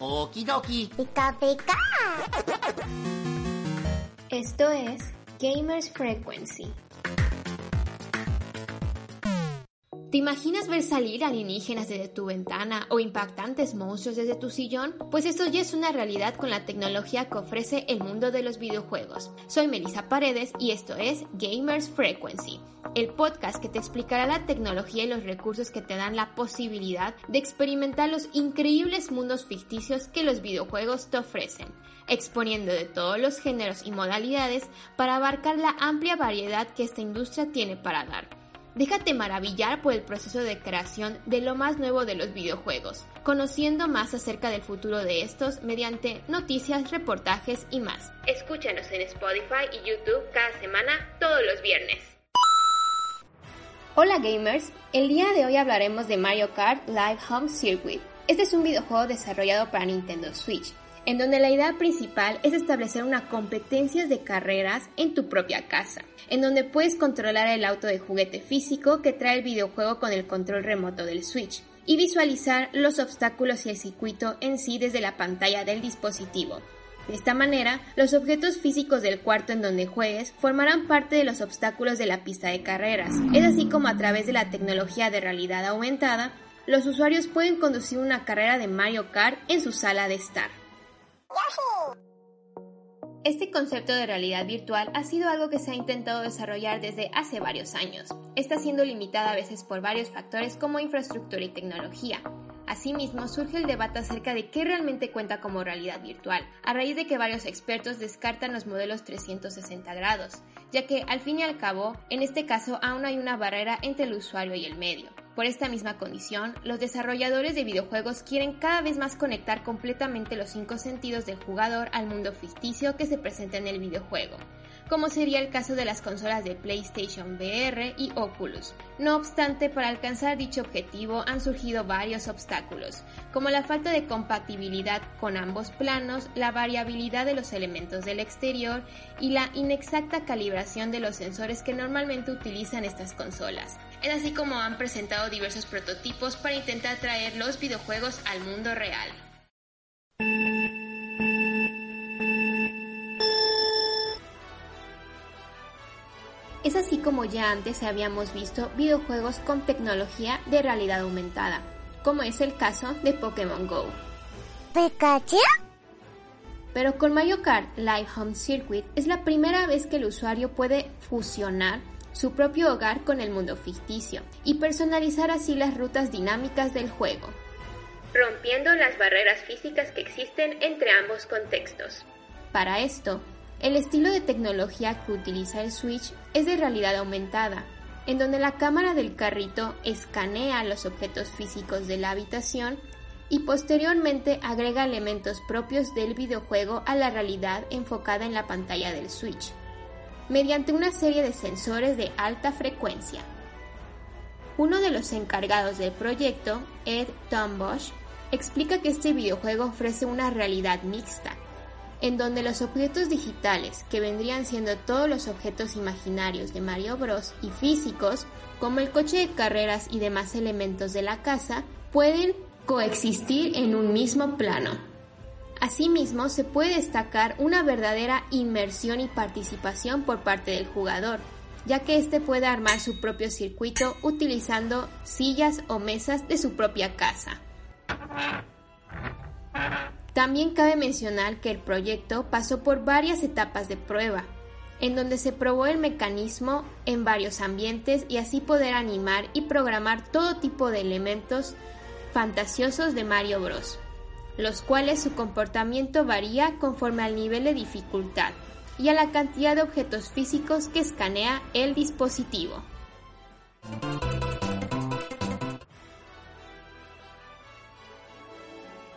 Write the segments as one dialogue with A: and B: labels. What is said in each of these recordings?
A: Okidoki.
B: Pica pica.
C: Esto es Gamers Frequency. ¿Te imaginas ver salir alienígenas desde tu ventana o impactantes monstruos desde tu sillón? Pues esto ya es una realidad con la tecnología que ofrece el mundo de los videojuegos. Soy Melissa Paredes y esto es Gamers Frequency, el podcast que te explicará la tecnología y los recursos que te dan la posibilidad de experimentar los increíbles mundos ficticios que los videojuegos te ofrecen, exponiendo de todos los géneros y modalidades para abarcar la amplia variedad que esta industria tiene para dar. Déjate maravillar por el proceso de creación de lo más nuevo de los videojuegos, conociendo más acerca del futuro de estos mediante noticias, reportajes y más. Escúchanos en Spotify y YouTube cada semana, todos los viernes. Hola gamers, el día de hoy hablaremos de Mario Kart Live Home Circuit. Este es un videojuego desarrollado para Nintendo Switch en donde la idea principal es establecer una competencia de carreras en tu propia casa, en donde puedes controlar el auto de juguete físico que trae el videojuego con el control remoto del Switch y visualizar los obstáculos y el circuito en sí desde la pantalla del dispositivo. De esta manera, los objetos físicos del cuarto en donde juegues formarán parte de los obstáculos de la pista de carreras. Es así como a través de la tecnología de realidad aumentada, los usuarios pueden conducir una carrera de Mario Kart en su sala de estar. Este concepto de realidad virtual ha sido algo que se ha intentado desarrollar desde hace varios años. Está siendo limitada a veces por varios factores como infraestructura y tecnología. Asimismo, surge el debate acerca de qué realmente cuenta como realidad virtual, a raíz de que varios expertos descartan los modelos 360 grados, ya que al fin y al cabo, en este caso aún hay una barrera entre el usuario y el medio. Por esta misma condición, los desarrolladores de videojuegos quieren cada vez más conectar completamente los cinco sentidos del jugador al mundo ficticio que se presenta en el videojuego, como sería el caso de las consolas de PlayStation VR y Oculus. No obstante, para alcanzar dicho objetivo han surgido varios obstáculos, como la falta de compatibilidad con ambos planos, la variabilidad de los elementos del exterior y la inexacta calibración de los sensores que normalmente utilizan estas consolas. Es así como han presentado diversos prototipos para intentar traer los videojuegos al mundo real. Es así como ya antes habíamos visto videojuegos con tecnología de realidad aumentada, como es el caso de Pokémon Go.
B: ¿Pikachu?
C: Pero con Mario Kart Live Home Circuit es la primera vez que el usuario puede fusionar su propio hogar con el mundo ficticio y personalizar así las rutas dinámicas del juego, rompiendo las barreras físicas que existen entre ambos contextos. Para esto, el estilo de tecnología que utiliza el Switch es de realidad aumentada, en donde la cámara del carrito escanea los objetos físicos de la habitación y posteriormente agrega elementos propios del videojuego a la realidad enfocada en la pantalla del Switch, mediante una serie de sensores de alta frecuencia. Uno de los encargados del proyecto, Ed Tombosh, explica que este videojuego ofrece una realidad mixta, en donde los objetos digitales, que vendrían siendo todos los objetos imaginarios de Mario Bros. y físicos, como el coche de carreras y demás elementos de la casa, pueden coexistir en un mismo plano. Asimismo, se puede destacar una verdadera inmersión y participación por parte del jugador, ya que éste puede armar su propio circuito utilizando sillas o mesas de su propia casa. También cabe mencionar que el proyecto pasó por varias etapas de prueba, en donde se probó el mecanismo en varios ambientes y así poder animar y programar todo tipo de elementos fantasiosos de Mario Bros, los cuales su comportamiento varía conforme al nivel de dificultad y a la cantidad de objetos físicos que escanea el dispositivo.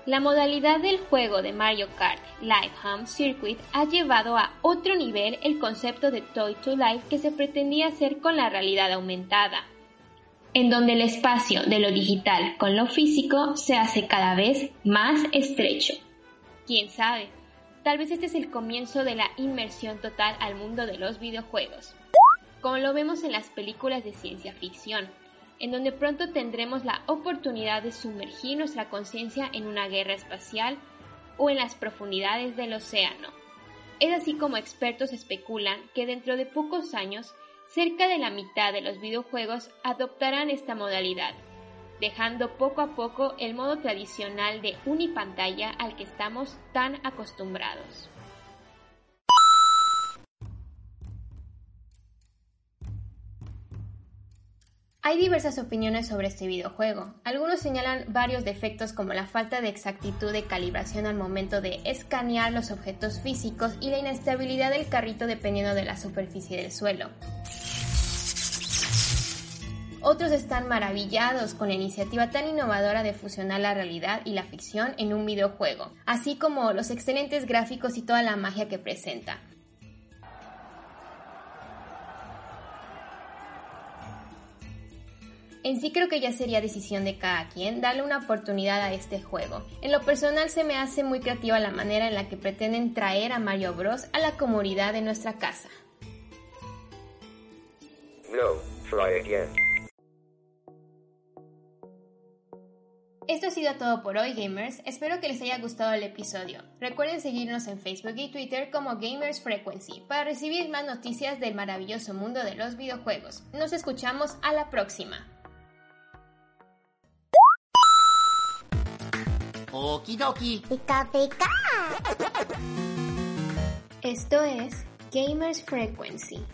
C: La modalidad del juego de Mario Kart Live Home Circuit ha llevado a otro nivel el concepto de Toy to Life que se pretendía hacer con la realidad aumentada, en donde el espacio de lo digital con lo físico se hace cada vez más estrecho. ¿Quién sabe? Tal vez este es el comienzo de la inmersión total al mundo de los videojuegos, como lo vemos en las películas de ciencia ficción, en donde pronto tendremos la oportunidad de sumergir nuestra conciencia en una guerra espacial o en las profundidades del océano. Es así como expertos especulan que dentro de pocos años, cerca de la mitad de los videojuegos adoptarán esta modalidad, dejando poco a poco el modo tradicional de unipantalla al que estamos tan acostumbrados. Hay diversas opiniones sobre este videojuego. Algunos señalan varios defectos como la falta de exactitud de calibración al momento de escanear los objetos físicos y la inestabilidad del carrito dependiendo de la superficie del suelo. Otros están maravillados con la iniciativa tan innovadora de fusionar la realidad y la ficción en un videojuego, así como los excelentes gráficos y toda la magia que presenta. En sí creo que ya sería decisión de cada quien darle una oportunidad a este juego. En lo personal se me hace muy creativa la manera en la que pretenden traer a Mario Bros a la comunidad de nuestra casa. Esto ha sido todo por hoy gamers, espero que les haya gustado el episodio. Recuerden seguirnos en Facebook y Twitter como Gamers Frequency para recibir más noticias del maravilloso mundo de los videojuegos. Nos escuchamos a la próxima.
B: Okidoki. Pica pica.
C: Esto es Gamers Frequency.